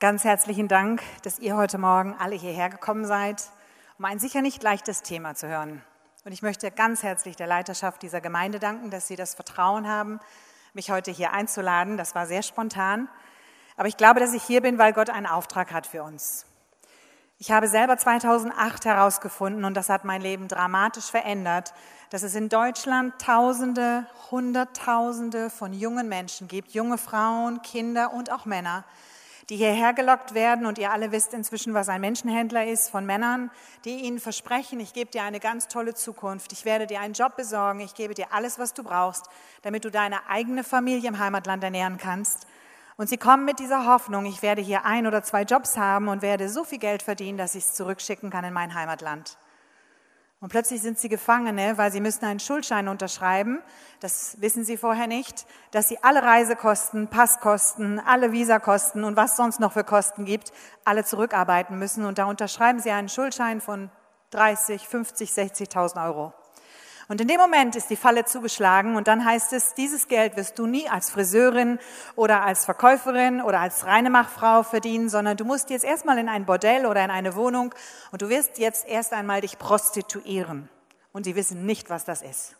Ganz herzlichen Dank, dass ihr heute Morgen alle hierher gekommen seid, um ein sicher nicht leichtes Thema zu hören. Und ich möchte ganz herzlich der Leiterschaft dieser Gemeinde danken, dass sie das Vertrauen haben, mich heute hier einzuladen. Das war sehr spontan. Aber ich glaube, dass ich hier bin, weil Gott einen Auftrag hat für uns. Ich habe selber 2008 herausgefunden, und das hat mein Leben dramatisch verändert, dass es in Deutschland Tausende, Hunderttausende von jungen Menschen gibt, junge Frauen, Kinder und auch Männer, die hierher gelockt werden. Und ihr alle wisst inzwischen, was ein Menschenhändler ist, von Männern, die ihnen versprechen, ich gebe dir eine ganz tolle Zukunft, ich werde dir einen Job besorgen, ich gebe dir alles, was du brauchst, damit du deine eigene Familie im Heimatland ernähren kannst. Und sie kommen mit dieser Hoffnung, ich werde hier ein oder zwei Jobs haben und werde so viel Geld verdienen, dass ich es zurückschicken kann in mein Heimatland. Und plötzlich sind sie Gefangene, weil sie müssen einen Schuldschein unterschreiben. Das wissen sie vorher nicht, dass sie alle Reisekosten, Passkosten, alle Visakosten und was sonst noch für Kosten gibt, alle zurückarbeiten müssen. Und da unterschreiben sie einen Schuldschein von 30, 50, 60.000 Euro. Und in dem Moment ist die Falle zugeschlagen und dann heißt es, dieses Geld wirst du nie als Friseurin oder als Verkäuferin oder als Reinemachfrau verdienen, sondern du musst jetzt erstmal in ein Bordell oder in eine Wohnung und du wirst jetzt erst einmal dich prostituieren. Und die wissen nicht, was das ist.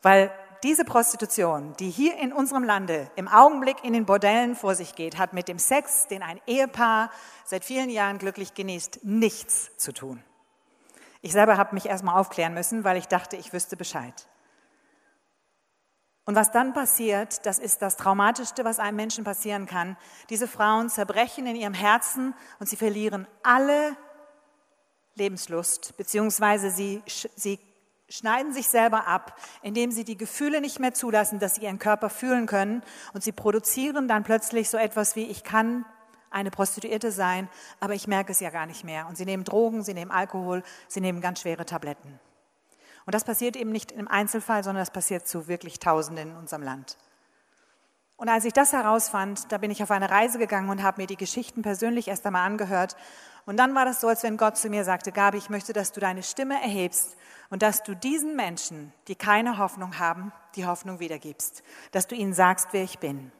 Weil diese Prostitution, die hier in unserem Lande im Augenblick in den Bordellen vor sich geht, hat mit dem Sex, den ein Ehepaar seit vielen Jahren glücklich genießt, nichts zu tun. Ich selber habe mich erstmal aufklären müssen, weil ich dachte, ich wüsste Bescheid. Und was dann passiert, das ist das Traumatischste, was einem Menschen passieren kann. Diese Frauen zerbrechen in ihrem Herzen und sie verlieren alle Lebenslust, beziehungsweise sie, sie schneiden sich selber ab, indem sie die Gefühle nicht mehr zulassen, dass sie ihren Körper fühlen können. Und sie produzieren dann plötzlich so etwas wie, ich kann eine Prostituierte sein, aber ich merke es ja gar nicht mehr. Und sie nehmen Drogen, sie nehmen Alkohol, sie nehmen ganz schwere Tabletten. Und das passiert eben nicht im Einzelfall, sondern das passiert zu wirklich Tausenden in unserem Land. Und als ich das herausfand, da bin ich auf eine Reise gegangen und habe mir die Geschichten persönlich erst einmal angehört. Und dann war das so, als wenn Gott zu mir sagte, Gabi, ich möchte, dass du deine Stimme erhebst und dass du diesen Menschen, die keine Hoffnung haben, die Hoffnung wiedergibst. Dass du ihnen sagst, wer ich bin.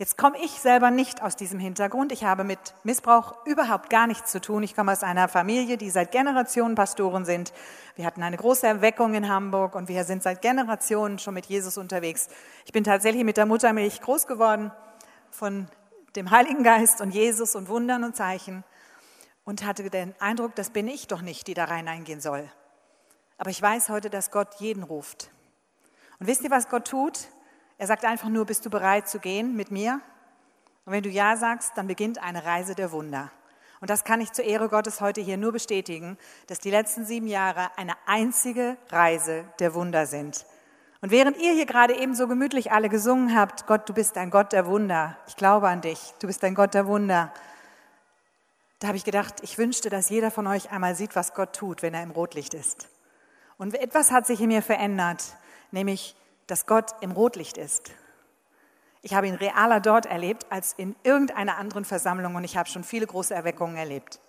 Jetzt komme ich selber nicht aus diesem Hintergrund. Ich habe mit Missbrauch überhaupt gar nichts zu tun. Ich komme aus einer Familie, die seit Generationen Pastoren sind. Wir hatten eine große Erweckung in Hamburg und wir sind seit Generationen schon mit Jesus unterwegs. Ich bin tatsächlich mit der Muttermilch groß geworden von dem Heiligen Geist und Jesus und Wundern und Zeichen und hatte den Eindruck, das bin ich doch nicht, die da rein eingehen soll. Aber ich weiß heute, dass Gott jeden ruft. Und wisst ihr, was Gott tut? Er sagt einfach nur, bist du bereit zu gehen mit mir? Und wenn du Ja sagst, dann beginnt eine Reise der Wunder. Und das kann ich zur Ehre Gottes heute hier nur bestätigen, dass die letzten sieben Jahre eine einzige Reise der Wunder sind. Und während ihr hier gerade eben so gemütlich alle gesungen habt, Gott, du bist ein Gott der Wunder, ich glaube an dich, du bist ein Gott der Wunder, da habe ich gedacht, ich wünschte, dass jeder von euch einmal sieht, was Gott tut, wenn er im Rotlicht ist. Und etwas hat sich in mir verändert, nämlich dass Gott im Rotlicht ist. Ich habe ihn realer dort erlebt als in irgendeiner anderen Versammlung und ich habe schon viele große Erweckungen erlebt.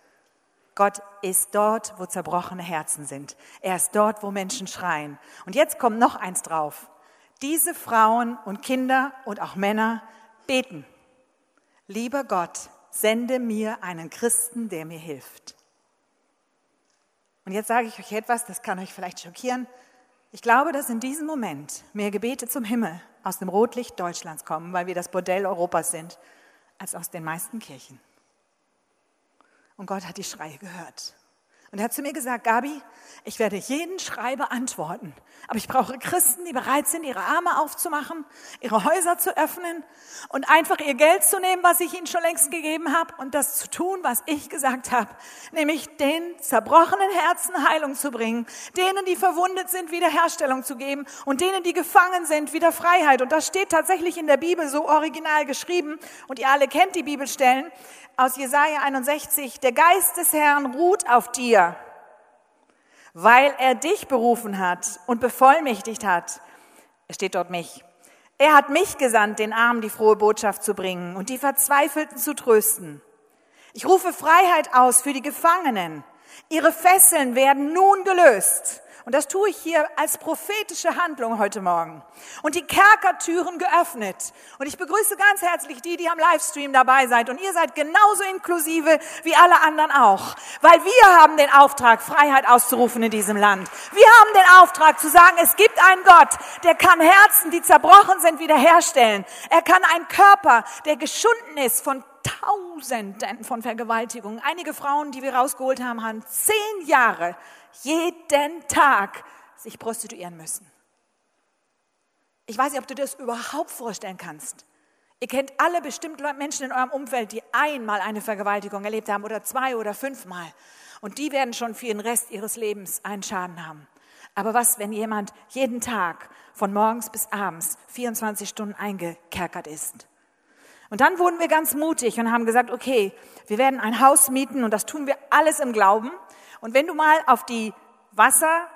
Gott ist dort, wo zerbrochene Herzen sind. Er ist dort, wo Menschen schreien. Und jetzt kommt noch eins drauf. Diese Frauen und Kinder und auch Männer beten. Lieber Gott, sende mir einen Christen, der mir hilft. Und jetzt sage ich euch etwas, das kann euch vielleicht schockieren. Ich glaube, dass in diesem Moment mehr Gebete zum Himmel aus dem Rotlicht Deutschlands kommen, weil wir das Bordell Europas sind, als aus den meisten Kirchen. Und Gott hat die Schreie gehört. Und er hat zu mir gesagt, Gabi, ich werde jeden Schreiber antworten. Aber ich brauche Christen, die bereit sind, ihre Arme aufzumachen, ihre Häuser zu öffnen und einfach ihr Geld zu nehmen, was ich ihnen schon längst gegeben habe und das zu tun, was ich gesagt habe. Nämlich den zerbrochenen Herzen Heilung zu bringen, denen, die verwundet sind, Wiederherstellung zu geben und denen, die gefangen sind, wieder Freiheit. Und das steht tatsächlich in der Bibel so original geschrieben. Und ihr alle kennt die Bibelstellen aus Jesaja 61. Der Geist des Herrn ruht auf dir weil er dich berufen hat und bevollmächtigt hat. Es steht dort mich. Er hat mich gesandt, den Armen die frohe Botschaft zu bringen und die Verzweifelten zu trösten. Ich rufe Freiheit aus für die Gefangenen. Ihre Fesseln werden nun gelöst Und das tue ich hier als prophetische Handlung heute Morgen. Und die Kerkertüren geöffnet. Und ich begrüße ganz herzlich die, die am Livestream dabei seid. Und ihr seid genauso inklusive wie alle anderen auch. Weil wir haben den Auftrag, Freiheit auszurufen in diesem Land. Wir haben den Auftrag zu sagen, es gibt einen Gott, der kann Herzen, die zerbrochen sind, wiederherstellen. Er kann einen Körper, der geschunden ist von Tausenden von Vergewaltigungen. Einige Frauen, die wir rausgeholt haben, haben zehn Jahre jeden Tag sich prostituieren müssen. Ich weiß nicht, ob du dir das überhaupt vorstellen kannst. Ihr kennt alle bestimmt Menschen in eurem Umfeld, die einmal eine Vergewaltigung erlebt haben oder zwei oder fünfmal. Und die werden schon für den Rest ihres Lebens einen Schaden haben. Aber was, wenn jemand jeden Tag von morgens bis abends 24 Stunden eingekerkert ist? Und dann wurden wir ganz mutig und haben gesagt, okay, wir werden ein Haus mieten und das tun wir alles im Glauben. Und wenn du mal auf die Wasser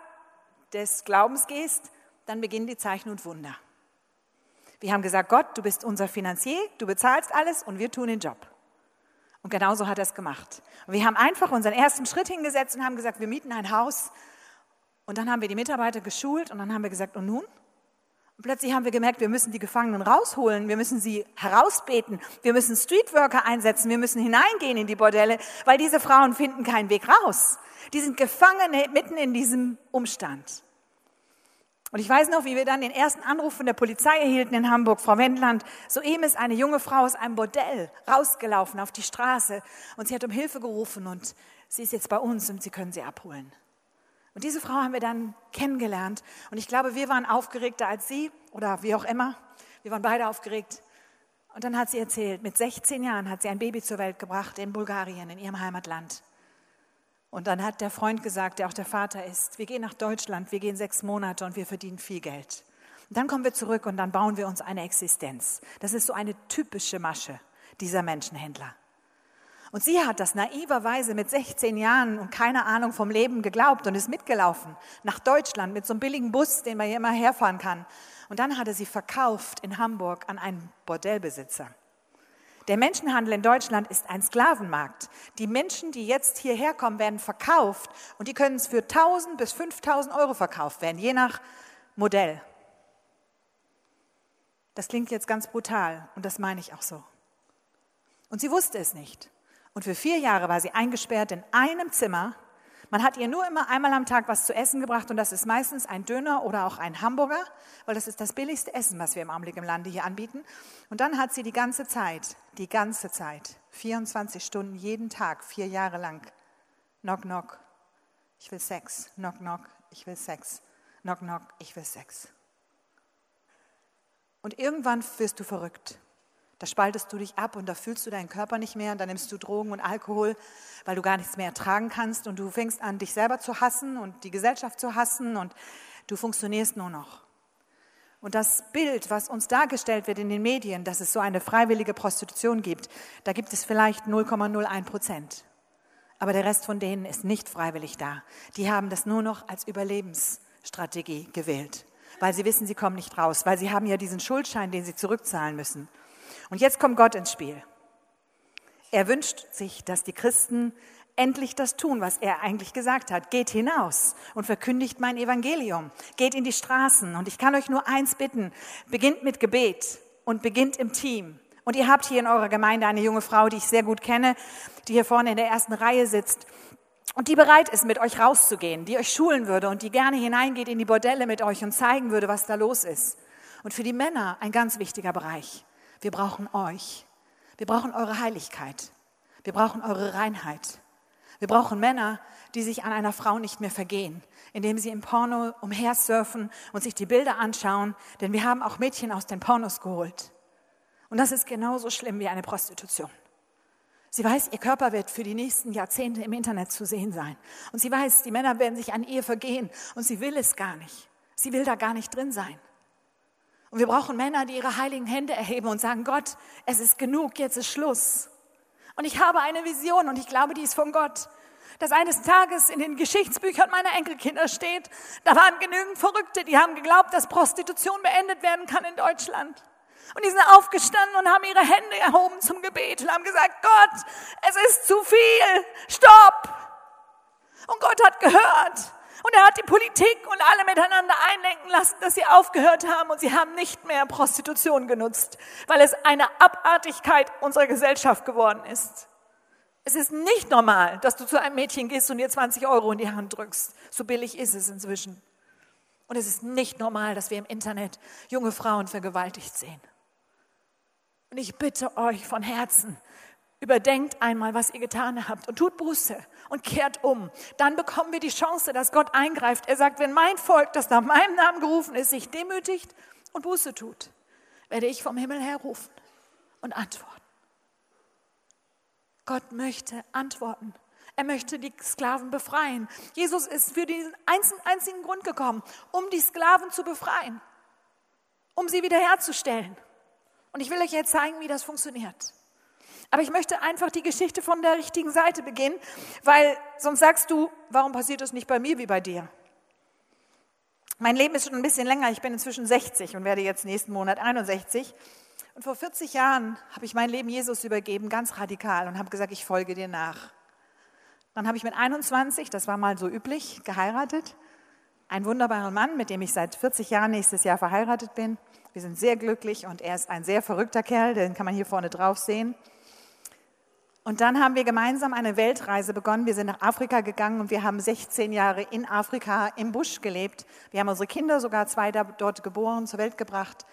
des Glaubens gehst, dann beginnen die Zeichen und Wunder. Wir haben gesagt, Gott, du bist unser Finanzier, du bezahlst alles und wir tun den Job. Und genauso hat er es gemacht. Und wir haben einfach unseren ersten Schritt hingesetzt und haben gesagt, wir mieten ein Haus. Und dann haben wir die Mitarbeiter geschult und dann haben wir gesagt, und nun? Und plötzlich haben wir gemerkt, wir müssen die Gefangenen rausholen, wir müssen sie herausbeten, wir müssen Streetworker einsetzen, wir müssen hineingehen in die Bordelle, weil diese Frauen finden keinen Weg raus. Die sind gefangen mitten in diesem Umstand. Und ich weiß noch, wie wir dann den ersten Anruf von der Polizei erhielten in Hamburg. Frau Wendland, soeben ist eine junge Frau aus einem Bordell rausgelaufen auf die Straße und sie hat um Hilfe gerufen und sie ist jetzt bei uns und Sie können sie abholen. Und diese Frau haben wir dann kennengelernt. Und ich glaube, wir waren aufgeregter als sie oder wie auch immer. Wir waren beide aufgeregt. Und dann hat sie erzählt, mit 16 Jahren hat sie ein Baby zur Welt gebracht in Bulgarien, in ihrem Heimatland. Und dann hat der Freund gesagt, der auch der Vater ist, wir gehen nach Deutschland, wir gehen sechs Monate und wir verdienen viel Geld. Und dann kommen wir zurück und dann bauen wir uns eine Existenz. Das ist so eine typische Masche dieser Menschenhändler. Und sie hat das naiverweise mit 16 Jahren und keine Ahnung vom Leben geglaubt und ist mitgelaufen nach Deutschland mit so einem billigen Bus, den man hier immer herfahren kann. Und dann hatte sie verkauft in Hamburg an einen Bordellbesitzer. Der Menschenhandel in Deutschland ist ein Sklavenmarkt. Die Menschen, die jetzt hierher kommen, werden verkauft und die können es für 1000 bis 5000 Euro verkauft werden, je nach Modell. Das klingt jetzt ganz brutal und das meine ich auch so. Und sie wusste es nicht. Und für vier Jahre war sie eingesperrt in einem Zimmer. Man hat ihr nur immer einmal am Tag was zu essen gebracht und das ist meistens ein Döner oder auch ein Hamburger, weil das ist das billigste Essen, was wir im Augenblick im Lande hier anbieten. Und dann hat sie die ganze Zeit, die ganze Zeit, 24 Stunden jeden Tag, vier Jahre lang, knock, knock, ich will Sex, knock, knock, ich will Sex, knock, knock, ich will Sex. Und irgendwann wirst du verrückt. Da spaltest du dich ab und da fühlst du deinen Körper nicht mehr und dann nimmst du Drogen und Alkohol, weil du gar nichts mehr ertragen kannst und du fängst an, dich selber zu hassen und die Gesellschaft zu hassen und du funktionierst nur noch. Und das Bild, was uns dargestellt wird in den Medien, dass es so eine freiwillige Prostitution gibt, da gibt es vielleicht 0,01 Prozent. Aber der Rest von denen ist nicht freiwillig da. Die haben das nur noch als Überlebensstrategie gewählt, weil sie wissen, sie kommen nicht raus, weil sie haben ja diesen Schuldschein, den sie zurückzahlen müssen. Und jetzt kommt Gott ins Spiel. Er wünscht sich, dass die Christen endlich das tun, was er eigentlich gesagt hat. Geht hinaus und verkündigt mein Evangelium. Geht in die Straßen. Und ich kann euch nur eins bitten. Beginnt mit Gebet und beginnt im Team. Und ihr habt hier in eurer Gemeinde eine junge Frau, die ich sehr gut kenne, die hier vorne in der ersten Reihe sitzt und die bereit ist, mit euch rauszugehen, die euch schulen würde und die gerne hineingeht in die Bordelle mit euch und zeigen würde, was da los ist. Und für die Männer ein ganz wichtiger Bereich. Wir brauchen euch. Wir brauchen eure Heiligkeit. Wir brauchen eure Reinheit. Wir brauchen Männer, die sich an einer Frau nicht mehr vergehen, indem sie im Porno umhersurfen und sich die Bilder anschauen, denn wir haben auch Mädchen aus den Pornos geholt. Und das ist genauso schlimm wie eine Prostitution. Sie weiß, ihr Körper wird für die nächsten Jahrzehnte im Internet zu sehen sein. Und sie weiß, die Männer werden sich an ihr vergehen und sie will es gar nicht. Sie will da gar nicht drin sein. Und wir brauchen Männer, die ihre heiligen Hände erheben und sagen, Gott, es ist genug, jetzt ist Schluss. Und ich habe eine Vision und ich glaube, die ist von Gott. Dass eines Tages in den Geschichtsbüchern meiner Enkelkinder steht, da waren genügend Verrückte, die haben geglaubt, dass Prostitution beendet werden kann in Deutschland. Und die sind aufgestanden und haben ihre Hände erhoben zum Gebet und haben gesagt, Gott, es ist zu viel, stopp. Und Gott hat gehört Und er hat die Politik und alle miteinander einlenken lassen, dass sie aufgehört haben und sie haben nicht mehr Prostitution genutzt, weil es eine Abartigkeit unserer Gesellschaft geworden ist. Es ist nicht normal, dass du zu einem Mädchen gehst und ihr 20 Euro in die Hand drückst. So billig ist es inzwischen. Und es ist nicht normal, dass wir im Internet junge Frauen vergewaltigt sehen. Und ich bitte euch von Herzen, überdenkt einmal, was ihr getan habt und tut Buße und kehrt um. Dann bekommen wir die Chance, dass Gott eingreift. Er sagt, wenn mein Volk, das nach meinem Namen gerufen ist, sich demütigt und Buße tut, werde ich vom Himmel her rufen und antworten. Gott möchte antworten. Er möchte die Sklaven befreien. Jesus ist für diesen einzigen Grund gekommen, um die Sklaven zu befreien, um sie wiederherzustellen. Und ich will euch jetzt zeigen, wie das funktioniert. Aber ich möchte einfach die Geschichte von der richtigen Seite beginnen, weil sonst sagst du, warum passiert das nicht bei mir wie bei dir? Mein Leben ist schon ein bisschen länger. Ich bin inzwischen 60 und werde jetzt nächsten Monat 61. Und vor 40 Jahren habe ich mein Leben Jesus übergeben, ganz radikal, und habe gesagt, ich folge dir nach. Dann habe ich mit 21, das war mal so üblich, geheiratet. Einen wunderbaren Mann, mit dem ich seit 40 Jahren nächstes Jahr verheiratet bin. Wir sind sehr glücklich und er ist ein sehr verrückter Kerl, den kann man hier vorne drauf sehen. Und dann haben wir gemeinsam eine Weltreise begonnen. Wir sind nach Afrika gegangen und wir haben 16 Jahre in Afrika im Busch gelebt. Wir haben unsere Kinder sogar zwei dort geboren, zur Welt gebracht.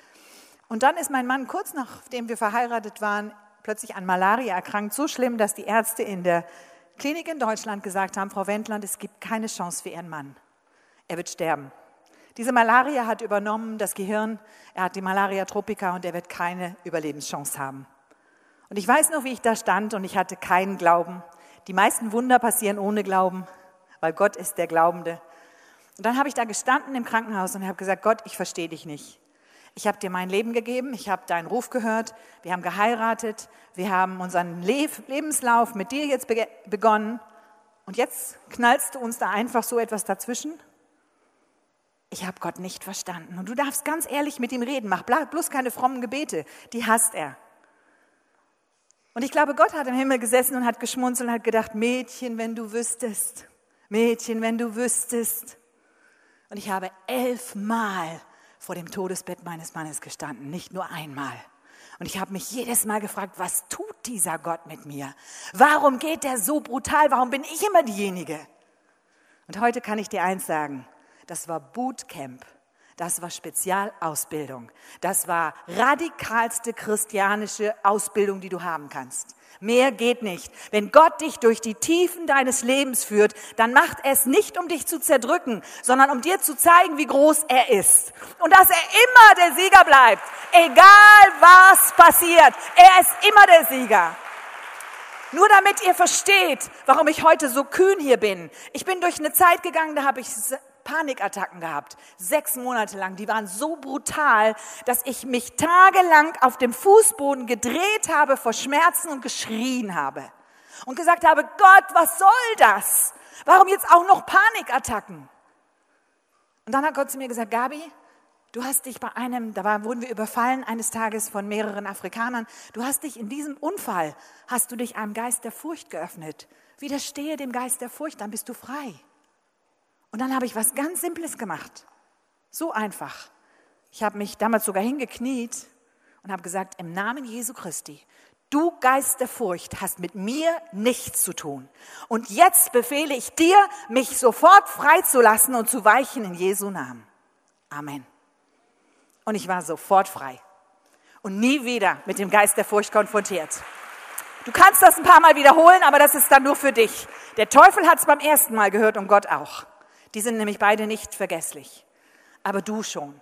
Und dann ist mein Mann kurz nachdem wir verheiratet waren, plötzlich an Malaria erkrankt. So schlimm, dass die Ärzte in der Klinik in Deutschland gesagt haben, Frau Wendland, es gibt keine Chance für Ihren Mann. Er wird sterben. Diese Malaria hat übernommen das Gehirn, er hat die Malaria tropica und er wird keine Überlebenschance haben. Und ich weiß noch, wie ich da stand und ich hatte keinen Glauben. Die meisten Wunder passieren ohne Glauben, weil Gott ist der Glaubende. Und dann habe ich da gestanden im Krankenhaus und habe gesagt, Gott, ich verstehe dich nicht. Ich habe dir mein Leben gegeben, ich habe deinen Ruf gehört, wir haben geheiratet, wir haben unseren Lebenslauf mit dir jetzt begonnen und jetzt knallst du uns da einfach so etwas dazwischen? Ich habe Gott nicht verstanden. Und du darfst ganz ehrlich mit ihm reden, mach bloß keine frommen Gebete, die hasst er. Und ich glaube, Gott hat im Himmel gesessen und hat geschmunzelt und hat gedacht, Mädchen, wenn du wüsstest, Mädchen, wenn du wüsstest. Und ich habe elfmal vor dem Todesbett meines Mannes gestanden, nicht nur einmal. Und ich habe mich jedes Mal gefragt, was tut dieser Gott mit mir? Warum geht er so brutal? Warum bin ich immer diejenige? Und heute kann ich dir eins sagen, das war Bootcamp. Das war Spezialausbildung. Das war radikalste christianische Ausbildung, die du haben kannst. Mehr geht nicht. Wenn Gott dich durch die Tiefen deines Lebens führt, dann macht es nicht, um dich zu zerdrücken, sondern um dir zu zeigen, wie groß er ist. Und dass er immer der Sieger bleibt. Egal was passiert. Er ist immer der Sieger. Nur damit ihr versteht, warum ich heute so kühn hier bin. Ich bin durch eine Zeit gegangen, da habe ich Panikattacken gehabt, sechs Monate lang. Die waren so brutal, dass ich mich tagelang auf dem Fußboden gedreht habe vor Schmerzen und geschrien habe. Und gesagt habe, Gott, was soll das? Warum jetzt auch noch Panikattacken? Und dann hat Gott zu mir gesagt, Gabi, du hast dich bei einem, da wurden wir überfallen eines Tages von mehreren Afrikanern, du hast dich in diesem Unfall, hast du dich einem Geist der Furcht geöffnet. Widerstehe dem Geist der Furcht, dann bist du frei. Und dann habe ich was ganz Simples gemacht. So einfach. Ich habe mich damals sogar hingekniet und habe gesagt, im Namen Jesu Christi, du Geist der Furcht hast mit mir nichts zu tun. Und jetzt befehle ich dir, mich sofort freizulassen und zu weichen in Jesu Namen. Amen. Und ich war sofort frei und nie wieder mit dem Geist der Furcht konfrontiert. Du kannst das ein paar Mal wiederholen, aber das ist dann nur für dich. Der Teufel hat es beim ersten Mal gehört und Gott auch. Die sind nämlich beide nicht vergesslich, aber du schon.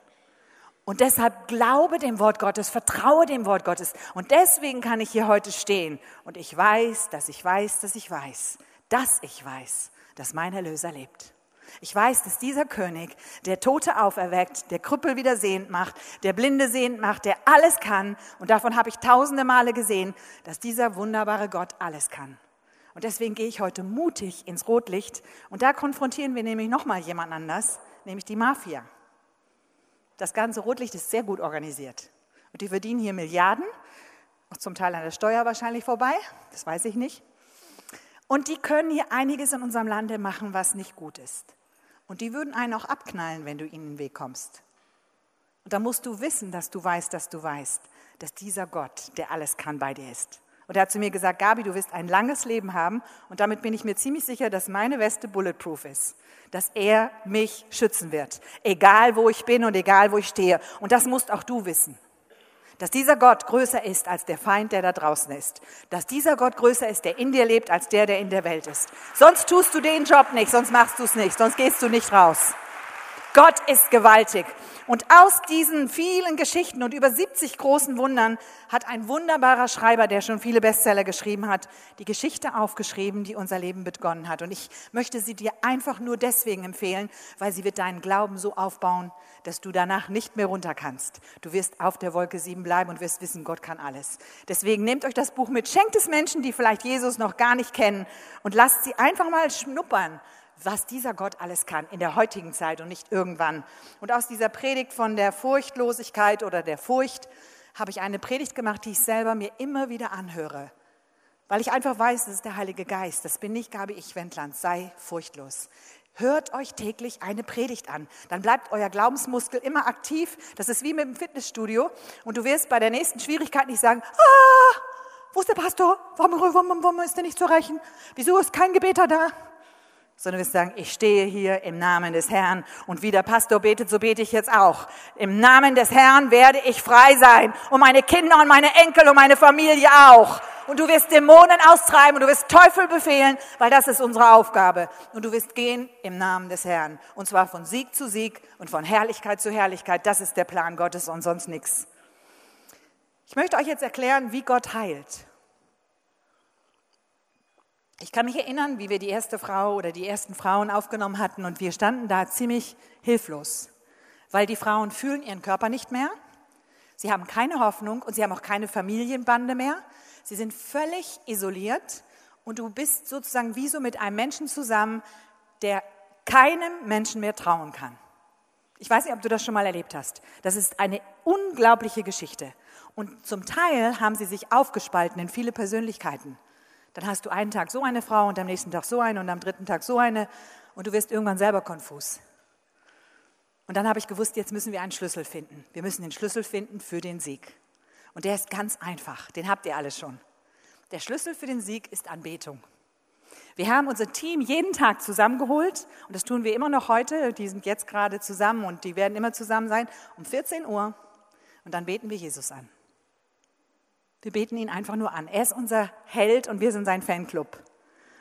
Und deshalb glaube dem Wort Gottes, vertraue dem Wort Gottes. Und deswegen kann ich hier heute stehen. Und ich weiß, dass ich weiß, dass ich weiß, dass ich weiß, dass mein Erlöser lebt. Ich weiß, dass dieser König, der Tote auferweckt, der Krüppel wieder sehend macht, der Blinde sehend macht, der alles kann, und davon habe ich tausende Male gesehen, dass dieser wunderbare Gott alles kann. Und deswegen gehe ich heute mutig ins Rotlicht. Und da konfrontieren wir nämlich nochmal jemand anders, nämlich die Mafia. Das ganze Rotlicht ist sehr gut organisiert. Und die verdienen hier Milliarden, auch zum Teil an der Steuer wahrscheinlich vorbei, das weiß ich nicht. Und die können hier einiges in unserem Lande machen, was nicht gut ist. Und die würden einen auch abknallen, wenn du ihnen in den Weg kommst. Und da musst du wissen, dass du weißt, dass du weißt, dass dieser Gott, der alles kann, bei dir ist. Und er hat zu mir gesagt, Gabi, du wirst ein langes Leben haben und damit bin ich mir ziemlich sicher, dass meine Weste bulletproof ist, dass er mich schützen wird, egal wo ich bin und egal wo ich stehe. Und das musst auch du wissen dass dieser Gott größer ist als der Feind, der da draußen ist. Dass dieser Gott größer ist, der in dir lebt, als der, der in der Welt ist. Sonst tust du den Job nicht, sonst machst du es nicht, sonst gehst du nicht raus. Gott ist gewaltig. Und aus diesen vielen Geschichten und über 70 großen Wundern hat ein wunderbarer Schreiber, der schon viele Bestseller geschrieben hat, die Geschichte aufgeschrieben, die unser Leben begonnen hat. Und ich möchte sie dir einfach nur deswegen empfehlen, weil sie wird deinen Glauben so aufbauen, dass du danach nicht mehr runter kannst. Du wirst auf der Wolke 7 bleiben und wirst wissen, Gott kann alles. Deswegen nehmt euch das Buch mit, schenkt es Menschen, die vielleicht Jesus noch gar nicht kennen und lasst sie einfach mal schnuppern was dieser Gott alles kann in der heutigen Zeit und nicht irgendwann. Und aus dieser Predigt von der Furchtlosigkeit oder der Furcht habe ich eine Predigt gemacht, die ich selber mir immer wieder anhöre. Weil ich einfach weiß, das ist der Heilige Geist. Das bin nicht Gabi Ich Wendland. Sei furchtlos. Hört euch täglich eine Predigt an. Dann bleibt euer Glaubensmuskel immer aktiv. Das ist wie mit dem Fitnessstudio. Und du wirst bei der nächsten Schwierigkeit nicht sagen, ah, wo ist der Pastor? Warum, warum, warum ist der nicht zu erreichen? Wieso ist kein Gebeter da? Sondern wir sagen, ich stehe hier im Namen des Herrn und wie der Pastor betet, so bete ich jetzt auch. Im Namen des Herrn werde ich frei sein und meine Kinder und meine Enkel und meine Familie auch. Und du wirst Dämonen austreiben und du wirst Teufel befehlen, weil das ist unsere Aufgabe. Und du wirst gehen im Namen des Herrn. Und zwar von Sieg zu Sieg und von Herrlichkeit zu Herrlichkeit. Das ist der Plan Gottes und sonst nichts. Ich möchte euch jetzt erklären, wie Gott heilt. Ich kann mich erinnern, wie wir die erste Frau oder die ersten Frauen aufgenommen hatten und wir standen da ziemlich hilflos, weil die Frauen fühlen ihren Körper nicht mehr, sie haben keine Hoffnung und sie haben auch keine Familienbande mehr, sie sind völlig isoliert und du bist sozusagen wie so mit einem Menschen zusammen, der keinem Menschen mehr trauen kann. Ich weiß nicht, ob du das schon mal erlebt hast. Das ist eine unglaubliche Geschichte. Und zum Teil haben sie sich aufgespalten in viele Persönlichkeiten. Dann hast du einen Tag so eine Frau und am nächsten Tag so eine und am dritten Tag so eine und du wirst irgendwann selber konfus. Und dann habe ich gewusst, jetzt müssen wir einen Schlüssel finden. Wir müssen den Schlüssel finden für den Sieg. Und der ist ganz einfach, den habt ihr alle schon. Der Schlüssel für den Sieg ist Anbetung. Wir haben unser Team jeden Tag zusammengeholt und das tun wir immer noch heute. Die sind jetzt gerade zusammen und die werden immer zusammen sein um 14 Uhr und dann beten wir Jesus an. Wir beten ihn einfach nur an. Er ist unser Held und wir sind sein Fanclub.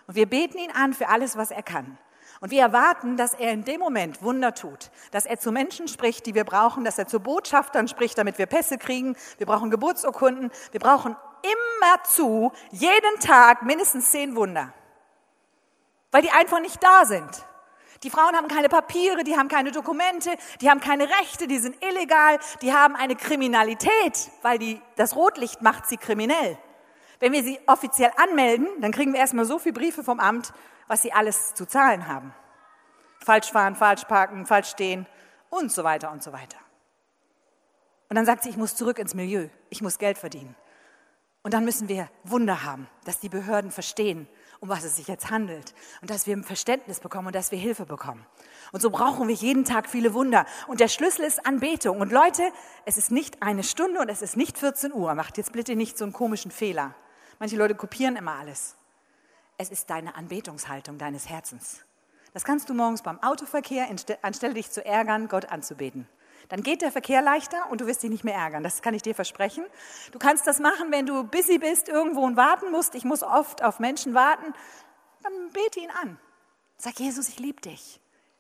Und wir beten ihn an für alles, was er kann. Und wir erwarten, dass er in dem Moment Wunder tut, dass er zu Menschen spricht, die wir brauchen, dass er zu Botschaftern spricht, damit wir Pässe kriegen. Wir brauchen Geburtsurkunden. Wir brauchen immer zu, jeden Tag mindestens zehn Wunder, weil die einfach nicht da sind. Die Frauen haben keine Papiere, die haben keine Dokumente, die haben keine Rechte, die sind illegal, die haben eine Kriminalität, weil die, das Rotlicht macht sie kriminell. Wenn wir sie offiziell anmelden, dann kriegen wir erstmal so viele Briefe vom Amt, was sie alles zu zahlen haben. Falsch fahren, falsch parken, falsch stehen und so weiter und so weiter. Und dann sagt sie, ich muss zurück ins Milieu, ich muss Geld verdienen. Und dann müssen wir Wunder haben, dass die Behörden verstehen, um was es sich jetzt handelt und dass wir ein Verständnis bekommen und dass wir Hilfe bekommen. Und so brauchen wir jeden Tag viele Wunder. Und der Schlüssel ist Anbetung. Und Leute, es ist nicht eine Stunde und es ist nicht 14 Uhr. Macht jetzt bitte nicht so einen komischen Fehler. Manche Leute kopieren immer alles. Es ist deine Anbetungshaltung deines Herzens. Das kannst du morgens beim Autoverkehr, anstelle dich zu ärgern, Gott anzubeten. Dann geht der Verkehr leichter und du wirst dich nicht mehr ärgern. Das kann ich dir versprechen. Du kannst das machen, wenn du busy bist, irgendwo und warten musst. Ich muss oft auf Menschen warten. Dann bete ihn an. Sag, Jesus, ich liebe dich.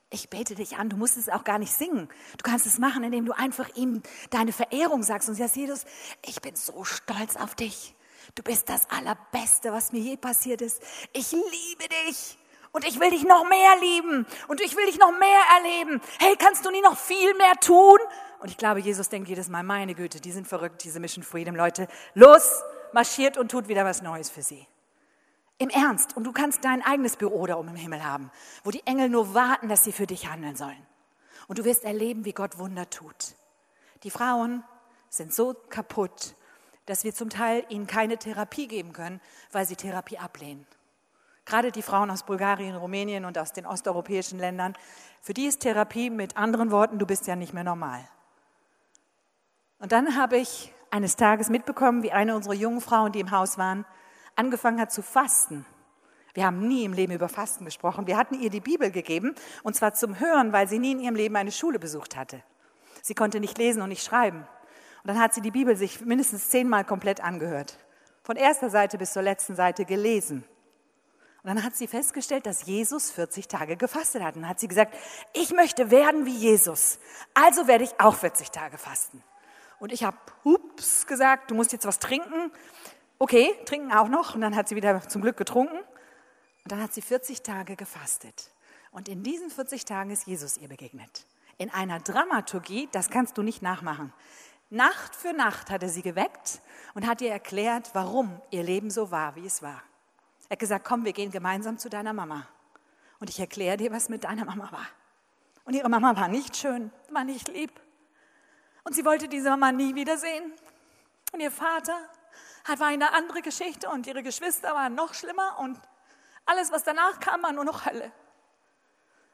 Ich bete dich an. Du musst es auch gar nicht singen. Du kannst es machen, indem du einfach ihm deine Verehrung sagst und sagst, Jesus, ich bin so stolz auf dich. Du bist das Allerbeste, was mir je passiert ist. Ich liebe dich. Und ich will dich noch mehr lieben. Und ich will dich noch mehr erleben. Hey, kannst du nie noch viel mehr tun? Und ich glaube, Jesus denkt jedes Mal, meine Güte, die sind verrückt, diese Mission Freedom Leute. Los, marschiert und tut wieder was Neues für sie. Im Ernst. Und du kannst dein eigenes Büro da oben im Himmel haben, wo die Engel nur warten, dass sie für dich handeln sollen. Und du wirst erleben, wie Gott Wunder tut. Die Frauen sind so kaputt, dass wir zum Teil ihnen keine Therapie geben können, weil sie Therapie ablehnen. Gerade die Frauen aus Bulgarien, Rumänien und aus den osteuropäischen Ländern, für die ist Therapie mit anderen Worten, du bist ja nicht mehr normal. Und dann habe ich eines Tages mitbekommen, wie eine unserer jungen Frauen, die im Haus waren, angefangen hat zu fasten. Wir haben nie im Leben über Fasten gesprochen. Wir hatten ihr die Bibel gegeben, und zwar zum Hören, weil sie nie in ihrem Leben eine Schule besucht hatte. Sie konnte nicht lesen und nicht schreiben. Und dann hat sie die Bibel sich mindestens zehnmal komplett angehört. Von erster Seite bis zur letzten Seite gelesen. Und dann hat sie festgestellt, dass Jesus 40 Tage gefastet hat. Und dann hat sie gesagt, ich möchte werden wie Jesus. Also werde ich auch 40 Tage fasten. Und ich habe, hups, gesagt, du musst jetzt was trinken. Okay, trinken auch noch. Und dann hat sie wieder zum Glück getrunken. Und dann hat sie 40 Tage gefastet. Und in diesen 40 Tagen ist Jesus ihr begegnet. In einer Dramaturgie, das kannst du nicht nachmachen. Nacht für Nacht hat er sie geweckt und hat ihr erklärt, warum ihr Leben so war, wie es war. Er hat gesagt, komm, wir gehen gemeinsam zu deiner Mama. Und ich erkläre dir, was mit deiner Mama war. Und ihre Mama war nicht schön, war nicht lieb. Und sie wollte diese Mama nie wiedersehen. Und ihr Vater war eine andere Geschichte und ihre Geschwister waren noch schlimmer und alles, was danach kam, war nur noch Hölle.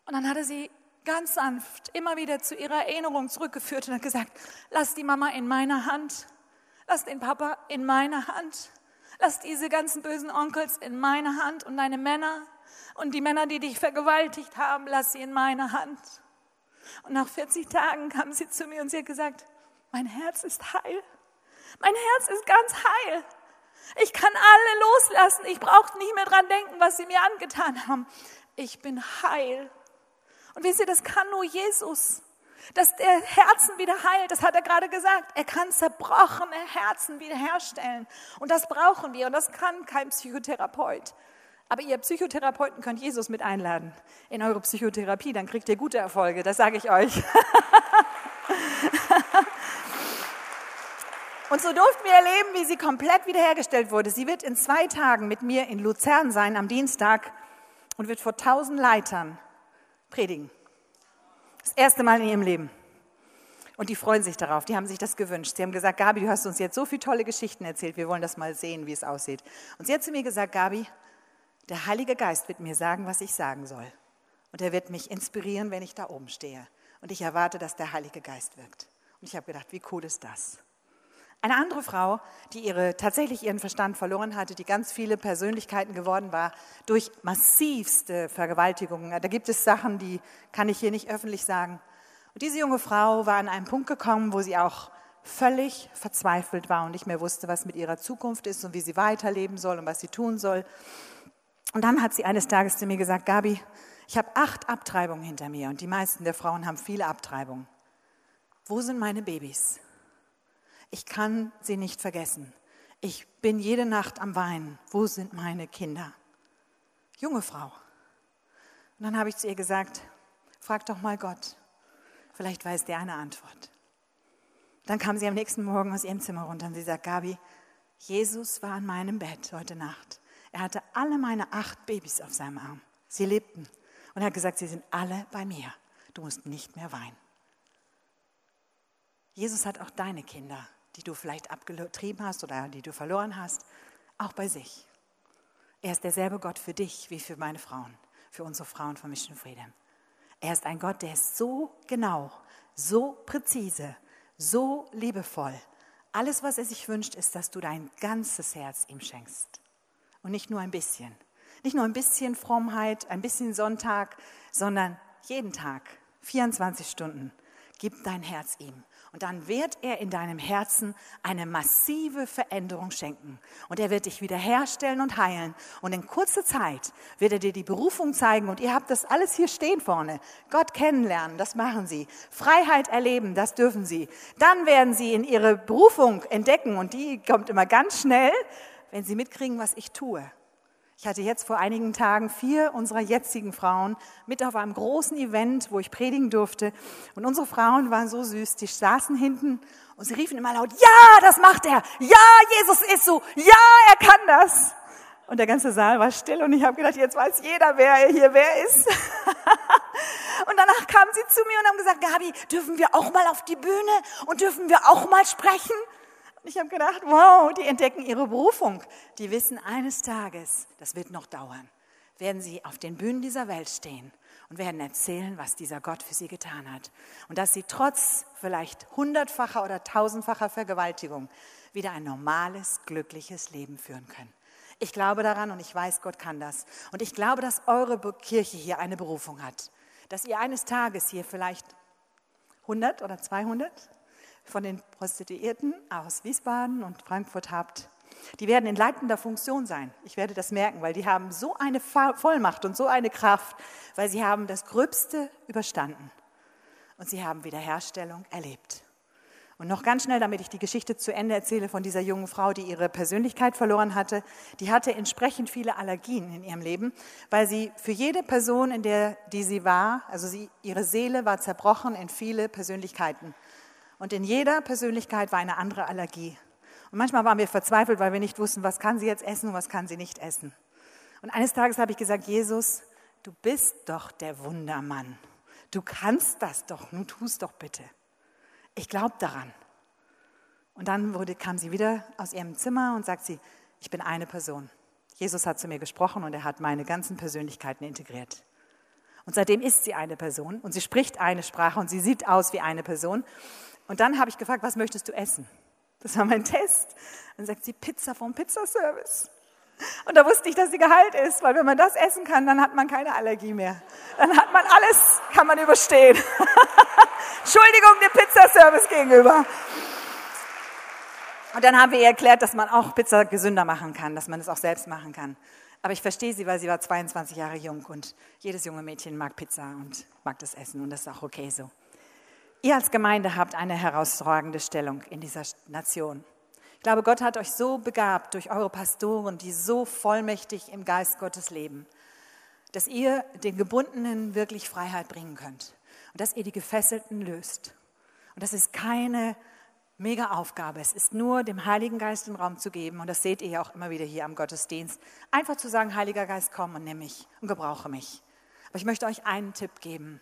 Und dann hatte sie ganz sanft immer wieder zu ihrer Erinnerung zurückgeführt und hat gesagt, lass die Mama in meiner Hand, lass den Papa in meiner Hand, lass diese ganzen bösen Onkels in meiner Hand und deine Männer und die Männer, die dich vergewaltigt haben, lass sie in meiner Hand. Und nach 40 Tagen kam sie zu mir und sie hat gesagt, mein Herz ist heil. Mein Herz ist ganz heil. Ich kann alle loslassen. Ich brauche nicht mehr dran denken, was sie mir angetan haben. Ich bin heil. Und wisst ihr, das kann nur Jesus. Dass der Herzen wieder heilt, das hat er gerade gesagt. Er kann zerbrochene Herzen wiederherstellen. Und das brauchen wir. Und das kann kein Psychotherapeut. Aber ihr Psychotherapeuten könnt Jesus mit einladen in eure Psychotherapie, dann kriegt ihr gute Erfolge, das sage ich euch. Und so durften wir erleben, wie sie komplett wiederhergestellt wurde. Sie wird in zwei Tagen mit mir in Luzern sein am Dienstag und wird vor tausend Leitern predigen. Das erste Mal in ihrem Leben. Und die freuen sich darauf, die haben sich das gewünscht. Sie haben gesagt, Gabi, du hast uns jetzt so viele tolle Geschichten erzählt, wir wollen das mal sehen, wie es aussieht. Und sie hat zu mir gesagt, Gabi, der Heilige Geist wird mir sagen, was ich sagen soll. Und er wird mich inspirieren, wenn ich da oben stehe. Und ich erwarte, dass der Heilige Geist wirkt. Und ich habe gedacht, wie cool ist das? Eine andere Frau, die ihre, tatsächlich ihren Verstand verloren hatte, die ganz viele Persönlichkeiten geworden war, durch massivste Vergewaltigungen. Da gibt es Sachen, die kann ich hier nicht öffentlich sagen. Und diese junge Frau war an einen Punkt gekommen, wo sie auch völlig verzweifelt war und nicht mehr wusste, was mit ihrer Zukunft ist und wie sie weiterleben soll und was sie tun soll. Und dann hat sie eines Tages zu mir gesagt, Gabi, ich habe acht Abtreibungen hinter mir und die meisten der Frauen haben viele Abtreibungen. Wo sind meine Babys? Ich kann sie nicht vergessen. Ich bin jede Nacht am Weinen. Wo sind meine Kinder? Junge Frau. Und dann habe ich zu ihr gesagt, frag doch mal Gott. Vielleicht weiß der eine Antwort. Dann kam sie am nächsten Morgen aus ihrem Zimmer runter und sie sagt, Gabi, Jesus war an meinem Bett heute Nacht. Er hatte alle meine acht Babys auf seinem Arm. Sie lebten. Und er hat gesagt, sie sind alle bei mir. Du musst nicht mehr weinen. Jesus hat auch deine Kinder die du vielleicht abgetrieben hast oder die du verloren hast, auch bei sich. Er ist derselbe Gott für dich wie für meine Frauen, für unsere Frauen von Mission Freedom. Er ist ein Gott, der ist so genau, so präzise, so liebevoll. Alles, was er sich wünscht, ist, dass du dein ganzes Herz ihm schenkst. Und nicht nur ein bisschen. Nicht nur ein bisschen Frommheit, ein bisschen Sonntag, sondern jeden Tag, 24 Stunden. Gib dein Herz ihm. Und dann wird er in deinem Herzen eine massive Veränderung schenken. Und er wird dich wiederherstellen und heilen. Und in kurzer Zeit wird er dir die Berufung zeigen. Und ihr habt das alles hier stehen vorne. Gott kennenlernen, das machen sie. Freiheit erleben, das dürfen sie. Dann werden sie in ihre Berufung entdecken. Und die kommt immer ganz schnell, wenn sie mitkriegen, was ich tue. Ich hatte jetzt vor einigen Tagen vier unserer jetzigen Frauen mit auf einem großen Event, wo ich predigen durfte. Und unsere Frauen waren so süß, die saßen hinten und sie riefen immer laut, ja, das macht er, ja, Jesus ist so, ja, er kann das. Und der ganze Saal war still und ich habe gedacht, jetzt weiß jeder, wer hier wer ist. und danach kamen sie zu mir und haben gesagt, Gabi, dürfen wir auch mal auf die Bühne und dürfen wir auch mal sprechen? Ich habe gedacht, wow, die entdecken ihre Berufung. Die wissen eines Tages, das wird noch dauern. werden sie auf den Bühnen dieser Welt stehen und werden erzählen, was dieser Gott für sie getan hat. Und dass sie trotz vielleicht hundertfacher oder tausendfacher Vergewaltigung wieder ein normales, glückliches Leben führen können. Ich glaube daran und ich weiß, Gott kann das. Und ich glaube, dass eure Kirche hier eine Berufung hat. Dass ihr eines Tages hier vielleicht 100 oder 200 von den Prostituierten aus Wiesbaden und Frankfurt habt. Die werden in leitender Funktion sein. Ich werde das merken, weil die haben so eine Vollmacht und so eine Kraft, weil sie haben das Gröbste überstanden. Und sie haben Wiederherstellung erlebt. Und noch ganz schnell, damit ich die Geschichte zu Ende erzähle von dieser jungen Frau, die ihre Persönlichkeit verloren hatte. Die hatte entsprechend viele Allergien in ihrem Leben, weil sie für jede Person, in der die sie war, also sie, ihre Seele war zerbrochen in viele Persönlichkeiten. Und in jeder Persönlichkeit war eine andere Allergie. Und manchmal waren wir verzweifelt, weil wir nicht wussten, was kann sie jetzt essen und was kann sie nicht essen. Und eines Tages habe ich gesagt, Jesus, du bist doch der Wundermann. Du kannst das doch, nun tust doch bitte ich glaube daran. Und dann wurde, kam sie wieder aus ihrem Zimmer und sagt sie, ich bin eine Person. Jesus hat zu mir gesprochen und er hat meine ganzen Persönlichkeiten integriert. Und seitdem ist sie eine Person und sie spricht eine Sprache und sie sieht aus wie eine Person. Und dann habe ich gefragt, was möchtest du essen? Das war mein Test. Dann sagt sie Pizza vom Pizzaservice. Und da wusste ich, dass sie geheilt ist, weil wenn man das essen kann, dann hat man keine Allergie mehr. Dann hat man alles, kann man überstehen. Entschuldigung dem Pizzaservice gegenüber. Und dann haben wir ihr erklärt, dass man auch Pizza gesünder machen kann, dass man es auch selbst machen kann. Aber ich verstehe sie, weil sie war 22 Jahre jung und jedes junge Mädchen mag Pizza und mag das Essen und das ist auch okay so. Ihr als Gemeinde habt eine herausragende Stellung in dieser Nation. Ich glaube, Gott hat euch so begabt durch eure Pastoren, die so vollmächtig im Geist Gottes leben, dass ihr den Gebundenen wirklich Freiheit bringen könnt und dass ihr die Gefesselten löst. Und das ist keine mega Aufgabe. Es ist nur dem Heiligen Geist den Raum zu geben. Und das seht ihr ja auch immer wieder hier am Gottesdienst. Einfach zu sagen, Heiliger Geist, komm und nimm mich und gebrauche mich. Aber ich möchte euch einen Tipp geben.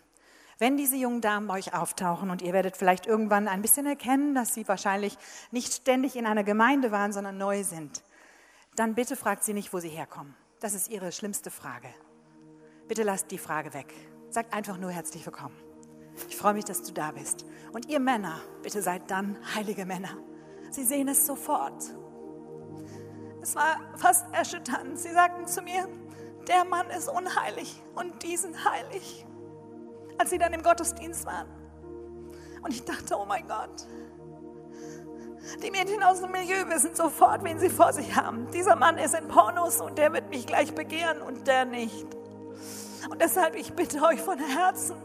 Wenn diese jungen Damen bei euch auftauchen und ihr werdet vielleicht irgendwann ein bisschen erkennen, dass sie wahrscheinlich nicht ständig in einer Gemeinde waren, sondern neu sind, dann bitte fragt sie nicht, wo sie herkommen. Das ist ihre schlimmste Frage. Bitte lasst die Frage weg. Sagt einfach nur herzlich willkommen. Ich freue mich, dass du da bist. Und ihr Männer, bitte seid dann heilige Männer. Sie sehen es sofort. Es war fast erschütternd. Sie sagten zu mir, der Mann ist unheilig und diesen heilig als sie dann im Gottesdienst waren. Und ich dachte, oh mein Gott, die Mädchen aus dem Milieu wissen sofort, wen sie vor sich haben. Dieser Mann ist in Pornos und der wird mich gleich begehren und der nicht. Und deshalb, ich bitte euch von Herzen,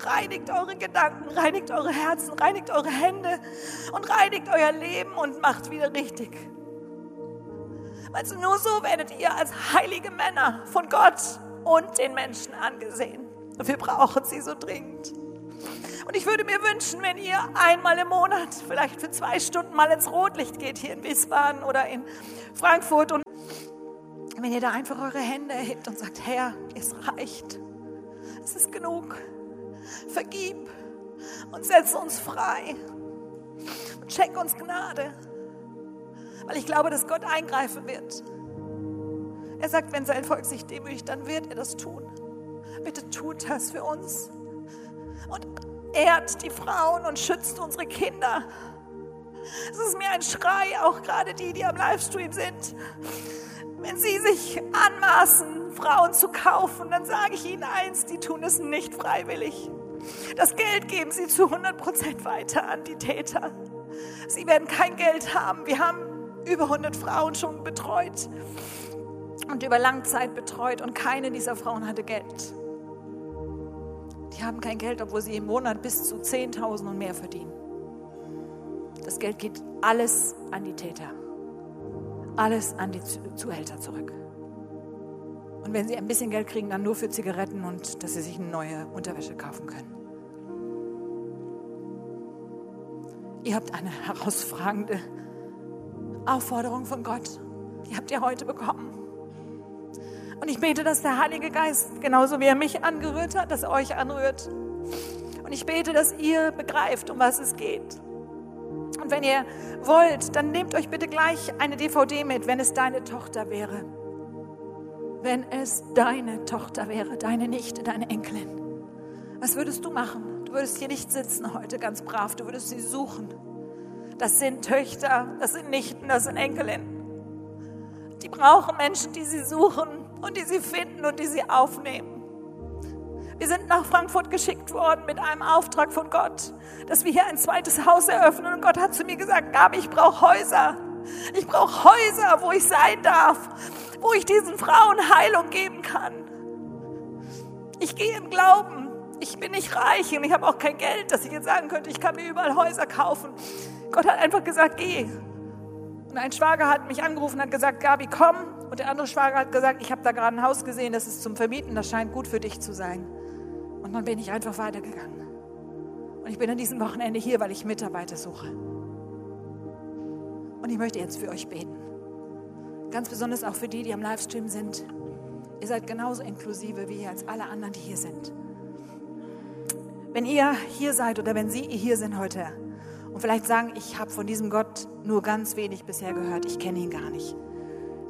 reinigt eure Gedanken, reinigt eure Herzen, reinigt eure Hände und reinigt euer Leben und macht wieder richtig. Also nur so werdet ihr als heilige Männer von Gott und den Menschen angesehen. Und wir brauchen sie so dringend. Und ich würde mir wünschen, wenn ihr einmal im Monat, vielleicht für zwei Stunden mal ins Rotlicht geht, hier in Wiesbaden oder in Frankfurt und wenn ihr da einfach eure Hände erhebt und sagt, Herr, es reicht. Es ist genug. Vergib und setz uns frei. Und schenk uns Gnade. Weil ich glaube, dass Gott eingreifen wird. Er sagt, wenn sein Volk sich demütigt, dann wird er das tun. Bitte tut das für uns. Und ehrt die Frauen und schützt unsere Kinder. Es ist mir ein Schrei, auch gerade die, die am Livestream sind. Wenn sie sich anmaßen, Frauen zu kaufen, dann sage ich ihnen eins, die tun es nicht freiwillig. Das Geld geben sie zu 100 Prozent weiter an die Täter. Sie werden kein Geld haben. Wir haben über 100 Frauen schon betreut und über lange Zeit betreut und keine dieser Frauen hatte Geld. Die haben kein Geld, obwohl sie im Monat bis zu 10.000 und mehr verdienen. Das Geld geht alles an die Täter, alles an die Zuhälter zurück. Und wenn sie ein bisschen Geld kriegen, dann nur für Zigaretten und dass sie sich eine neue Unterwäsche kaufen können. Ihr habt eine herausfragende Aufforderung von Gott. Die habt ihr heute bekommen. Und ich bete, dass der Heilige Geist, genauso wie er mich angerührt hat, dass er euch anrührt. Und ich bete, dass ihr begreift, um was es geht. Und wenn ihr wollt, dann nehmt euch bitte gleich eine DVD mit, wenn es deine Tochter wäre. wenn es deine Tochter wäre, deine Nichte, deine Enkelin? Was würdest du machen? Du würdest hier nicht sitzen heute ganz brav, du würdest sie suchen. Das sind Töchter, das sind Nichten, das sind Enkelinnen. Die brauchen Menschen, die sie suchen und die sie finden und die sie aufnehmen. Wir sind nach Frankfurt geschickt worden mit einem Auftrag von Gott, dass wir hier ein zweites Haus eröffnen. Und Gott hat zu mir gesagt, Gabi, ich brauche Häuser. Ich brauche Häuser, wo ich sein darf, wo ich diesen Frauen Heilung geben kann. Ich gehe im Glauben. Ich bin nicht reich und ich habe auch kein Geld, dass ich jetzt sagen könnte, ich kann mir überall Häuser kaufen. Gott hat einfach gesagt, geh. Und ein Schwager hat mich angerufen und hat gesagt, Gabi, komm. Und der andere Schwager hat gesagt, ich habe da gerade ein Haus gesehen, das ist zum Vermieten, das scheint gut für dich zu sein. Und dann bin ich einfach weitergegangen. Und ich bin an diesem Wochenende hier, weil ich Mitarbeiter suche. Und ich möchte jetzt für euch beten. Ganz besonders auch für die, die am Livestream sind. Ihr seid genauso inklusive wie ihr als alle anderen, die hier sind. Wenn ihr hier seid oder wenn Sie hier sind heute und vielleicht sagen, ich habe von diesem Gott nur ganz wenig bisher gehört, ich kenne ihn gar nicht,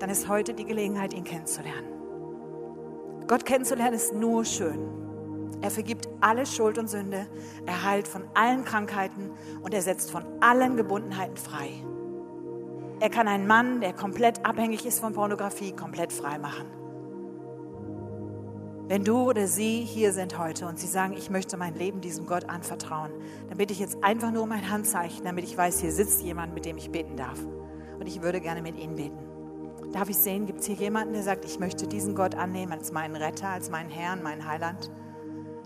dann ist heute die Gelegenheit, ihn kennenzulernen. Gott kennenzulernen ist nur schön. Er vergibt alle Schuld und Sünde, er heilt von allen Krankheiten und er setzt von allen Gebundenheiten frei. Er kann einen Mann, der komplett abhängig ist von Pornografie, komplett frei machen. Wenn du oder sie hier sind heute und sie sagen, ich möchte mein Leben diesem Gott anvertrauen, dann bitte ich jetzt einfach nur um ein Handzeichen, damit ich weiß, hier sitzt jemand, mit dem ich beten darf. Und ich würde gerne mit Ihnen beten. Darf ich sehen, gibt es hier jemanden, der sagt, ich möchte diesen Gott annehmen als meinen Retter, als meinen Herrn, meinen Heiland?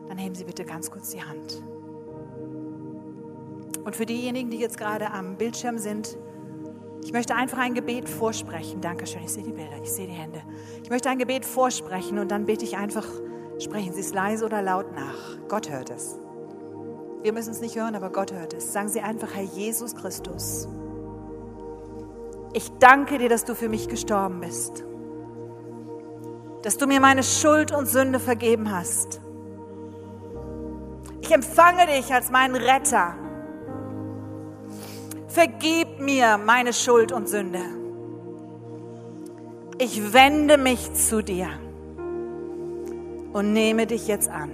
Dann heben Sie bitte ganz kurz die Hand. Und für diejenigen, die jetzt gerade am Bildschirm sind, ich möchte einfach ein Gebet vorsprechen. Dankeschön, ich sehe die Bilder, ich sehe die Hände. Ich möchte ein Gebet vorsprechen und dann bete ich einfach, sprechen Sie es leise oder laut nach. Gott hört es. Wir müssen es nicht hören, aber Gott hört es. Sagen Sie einfach, Herr Jesus Christus, ich danke dir, dass du für mich gestorben bist. Dass du mir meine Schuld und Sünde vergeben hast. Ich empfange dich als meinen Retter vergib mir meine Schuld und Sünde. Ich wende mich zu dir und nehme dich jetzt an.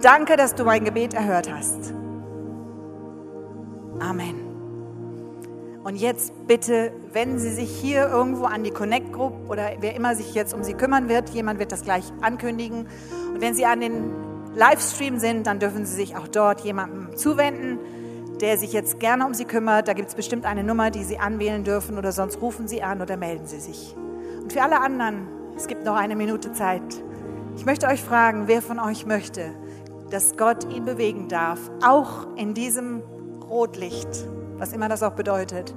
Danke, dass du mein Gebet erhört hast. Amen. Und jetzt bitte wenden Sie sich hier irgendwo an die Connect Group oder wer immer sich jetzt um Sie kümmern wird. Jemand wird das gleich ankündigen. Und wenn Sie an den Livestream sind, dann dürfen Sie sich auch dort jemandem zuwenden der sich jetzt gerne um Sie kümmert. Da gibt es bestimmt eine Nummer, die Sie anwählen dürfen oder sonst rufen Sie an oder melden Sie sich. Und für alle anderen, es gibt noch eine Minute Zeit. Ich möchte euch fragen, wer von euch möchte, dass Gott ihn bewegen darf, auch in diesem Rotlicht, was immer das auch bedeutet,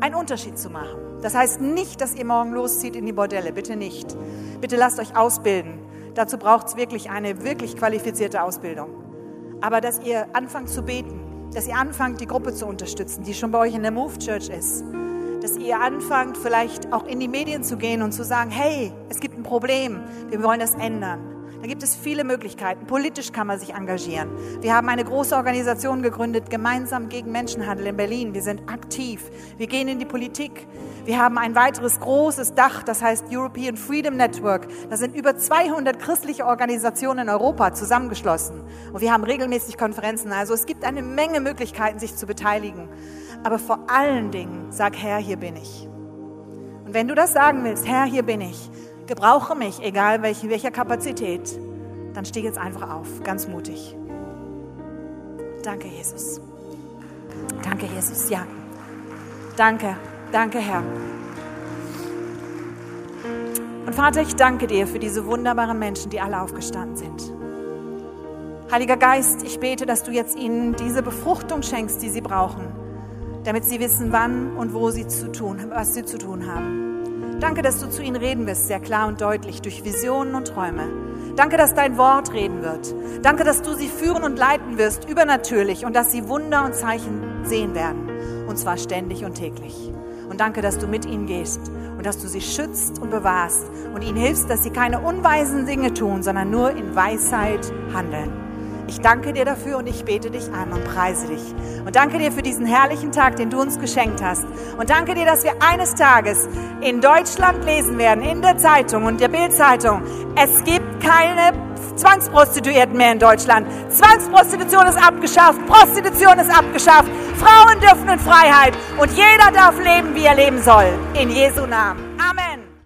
einen Unterschied zu machen. Das heißt nicht, dass ihr morgen loszieht in die Bordelle, bitte nicht. Bitte lasst euch ausbilden. Dazu braucht es wirklich eine wirklich qualifizierte Ausbildung. Aber dass ihr anfangt zu beten, dass ihr anfangt, die Gruppe zu unterstützen, die schon bei euch in der Move Church ist. Dass ihr anfangt, vielleicht auch in die Medien zu gehen und zu sagen, hey, es gibt ein Problem, wir wollen das ändern. Da gibt es viele Möglichkeiten. Politisch kann man sich engagieren. Wir haben eine große Organisation gegründet, gemeinsam gegen Menschenhandel in Berlin. Wir sind aktiv. Wir gehen in die Politik. Wir haben ein weiteres großes Dach, das heißt European Freedom Network. Da sind über 200 christliche Organisationen in Europa zusammengeschlossen. Und wir haben regelmäßig Konferenzen. Also es gibt eine Menge Möglichkeiten, sich zu beteiligen. Aber vor allen Dingen sag, Herr, hier bin ich. Und wenn du das sagen willst, Herr, hier bin ich, Gebrauche mich, egal welche, welcher Kapazität. Dann steh jetzt einfach auf, ganz mutig. Danke, Jesus. Danke, Jesus. Ja. Danke. Danke, Herr. Und Vater, ich danke dir für diese wunderbaren Menschen, die alle aufgestanden sind. Heiliger Geist, ich bete, dass du jetzt ihnen diese Befruchtung schenkst, die sie brauchen, damit sie wissen, wann und wo sie zu tun, was sie zu tun haben. Danke, dass du zu ihnen reden wirst, sehr klar und deutlich, durch Visionen und Träume. Danke, dass dein Wort reden wird. Danke, dass du sie führen und leiten wirst, übernatürlich, und dass sie Wunder und Zeichen sehen werden, und zwar ständig und täglich. Und danke, dass du mit ihnen gehst und dass du sie schützt und bewahrst und ihnen hilfst, dass sie keine unweisen Dinge tun, sondern nur in Weisheit handeln. Ich danke dir dafür und ich bete dich an und preise dich. Und danke dir für diesen herrlichen Tag, den du uns geschenkt hast. Und danke dir, dass wir eines Tages in Deutschland lesen werden, in der Zeitung und der Bildzeitung. Es gibt keine Zwangsprostituierten mehr in Deutschland. Zwangsprostitution ist abgeschafft, Prostitution ist abgeschafft, Frauen dürfen in Freiheit und jeder darf leben, wie er leben soll. In Jesu Namen. Amen.